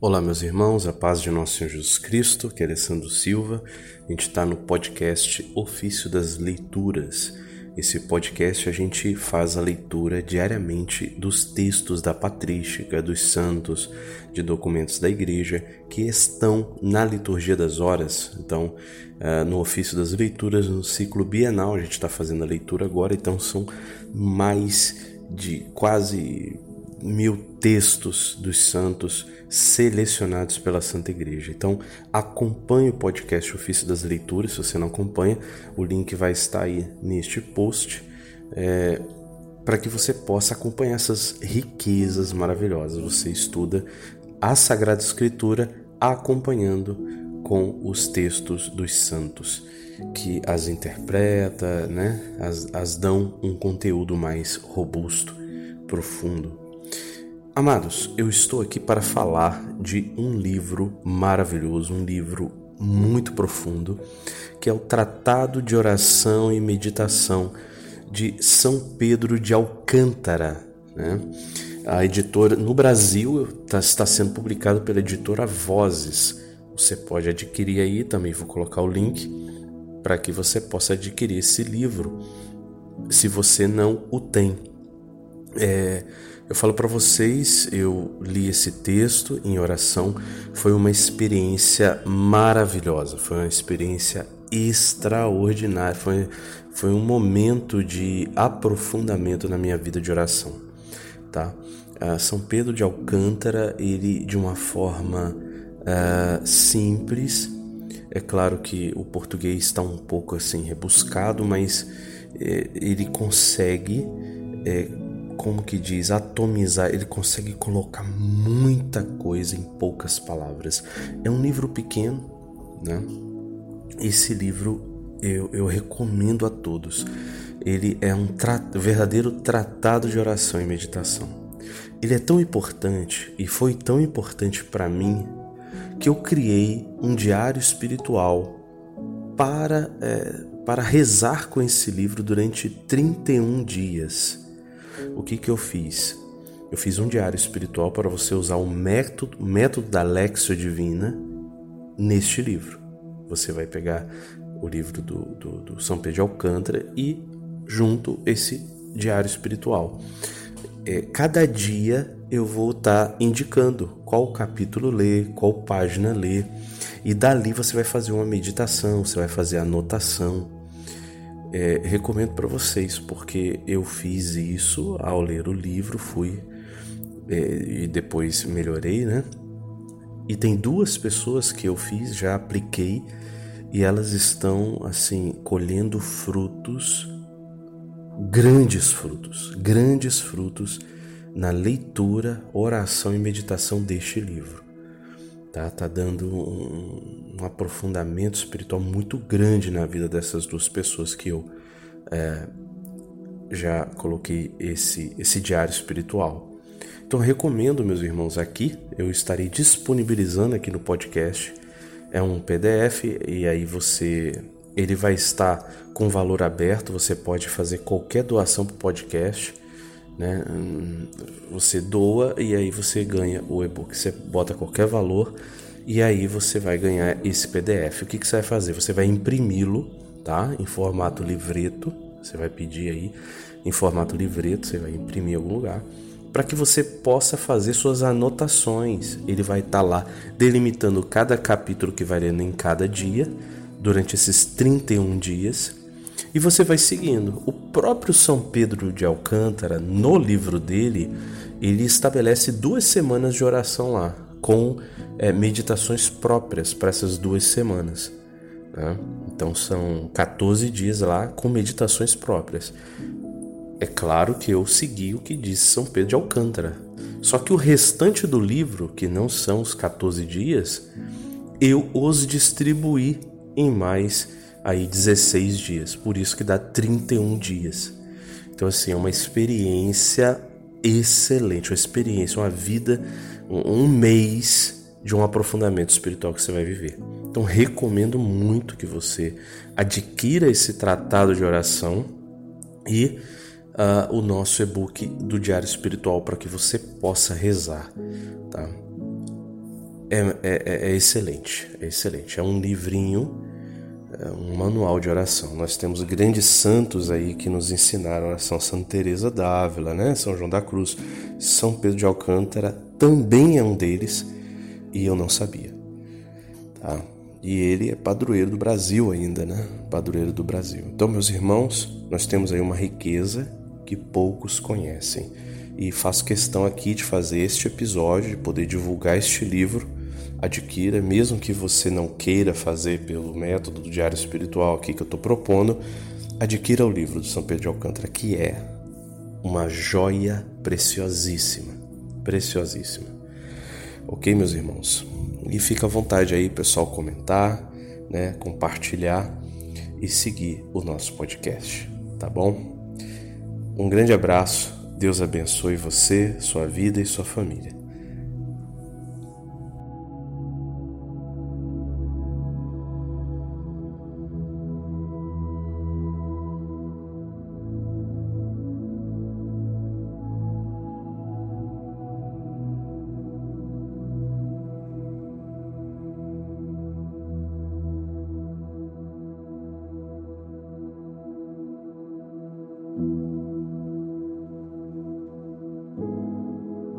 Olá, meus irmãos, a paz de nosso Senhor Jesus Cristo, que é Alessandro Silva. A gente está no podcast Ofício das Leituras. Esse podcast a gente faz a leitura diariamente dos textos da patrística, dos santos, de documentos da igreja que estão na liturgia das horas. Então, uh, no ofício das leituras, no ciclo bienal, a gente está fazendo a leitura agora, então são mais de quase mil textos dos santos selecionados pela Santa Igreja. Então, acompanhe o podcast Ofício das Leituras. Se você não acompanha, o link vai estar aí neste post. É, para que você possa acompanhar essas riquezas maravilhosas. Você estuda a Sagrada Escritura acompanhando com os textos dos santos, que as interpreta, né? as, as dão um conteúdo mais robusto, profundo. Amados, eu estou aqui para falar de um livro maravilhoso, um livro muito profundo, que é o Tratado de Oração e Meditação de São Pedro de Alcântara. Né? A editora no Brasil tá, está sendo publicado pela editora Vozes. Você pode adquirir aí, também vou colocar o link para que você possa adquirir esse livro, se você não o tem. É, eu falo para vocês, eu li esse texto em oração, foi uma experiência maravilhosa, foi uma experiência extraordinária, foi, foi um momento de aprofundamento na minha vida de oração, tá? Uh, São Pedro de Alcântara, ele de uma forma uh, simples, é claro que o português está um pouco assim rebuscado, mas eh, ele consegue eh, como que diz, atomizar, ele consegue colocar muita coisa em poucas palavras. É um livro pequeno, né? Esse livro eu, eu recomendo a todos. Ele é um tra verdadeiro tratado de oração e meditação. Ele é tão importante e foi tão importante para mim que eu criei um diário espiritual para, é, para rezar com esse livro durante 31 dias o que, que eu fiz? Eu fiz um diário espiritual para você usar o método, método da Lexio Divina neste livro. Você vai pegar o livro do, do, do São Pedro de Alcântara e junto esse diário espiritual. É, cada dia eu vou estar tá indicando qual capítulo ler, qual página ler, e dali você vai fazer uma meditação, você vai fazer anotação é, recomendo para vocês, porque eu fiz isso ao ler o livro, fui é, e depois melhorei, né? E tem duas pessoas que eu fiz, já apliquei, e elas estão assim colhendo frutos, grandes frutos, grandes frutos na leitura, oração e meditação deste livro tá, tá dando um, um, aprofundamento espiritual muito grande na vida dessas duas pessoas que eu é, já coloquei esse, esse diário espiritual. Então recomendo, meus irmãos, aqui eu estarei disponibilizando aqui no podcast. É um PDF e aí você ele vai estar com valor aberto, você pode fazer qualquer doação para o podcast né? Você doa e aí você ganha o e-book. Você bota qualquer valor e aí você vai ganhar esse PDF. O que, que você vai fazer? Você vai imprimi-lo, tá? Em formato livreto. Você vai pedir aí em formato livreto, você vai imprimir em algum lugar para que você possa fazer suas anotações. Ele vai estar tá lá delimitando cada capítulo que vai lendo em cada dia durante esses 31 dias e você vai seguindo. O próprio São Pedro de Alcântara, no livro dele, ele estabelece duas semanas de oração lá, com é, meditações próprias para essas duas semanas. Né? Então são 14 dias lá com meditações próprias. É claro que eu segui o que disse São Pedro de Alcântara. Só que o restante do livro, que não são os 14 dias, eu os distribuí em mais aí 16 dias, por isso que dá 31 dias. Então assim, é uma experiência excelente, uma experiência, uma vida, um mês de um aprofundamento espiritual que você vai viver. Então recomendo muito que você adquira esse tratado de oração e uh, o nosso e-book do Diário Espiritual para que você possa rezar, tá? é, é, é excelente, é excelente. É um livrinho, é um manual de oração. Nós temos grandes santos aí que nos ensinaram a oração. Santa Teresa d'Ávila, né? São João da Cruz, São Pedro de Alcântara também é um deles e eu não sabia. Tá? E ele é padroeiro do Brasil ainda, né? Padroeiro do Brasil. Então, meus irmãos, nós temos aí uma riqueza que poucos conhecem. E faço questão aqui de fazer este episódio, de poder divulgar este livro. Adquira, mesmo que você não queira fazer pelo método do Diário Espiritual aqui que eu estou propondo, adquira o livro do São Pedro de Alcântara, que é uma joia preciosíssima. Preciosíssima. Ok, meus irmãos? E fica à vontade aí, pessoal, comentar, né, compartilhar e seguir o nosso podcast, tá bom? Um grande abraço, Deus abençoe você, sua vida e sua família.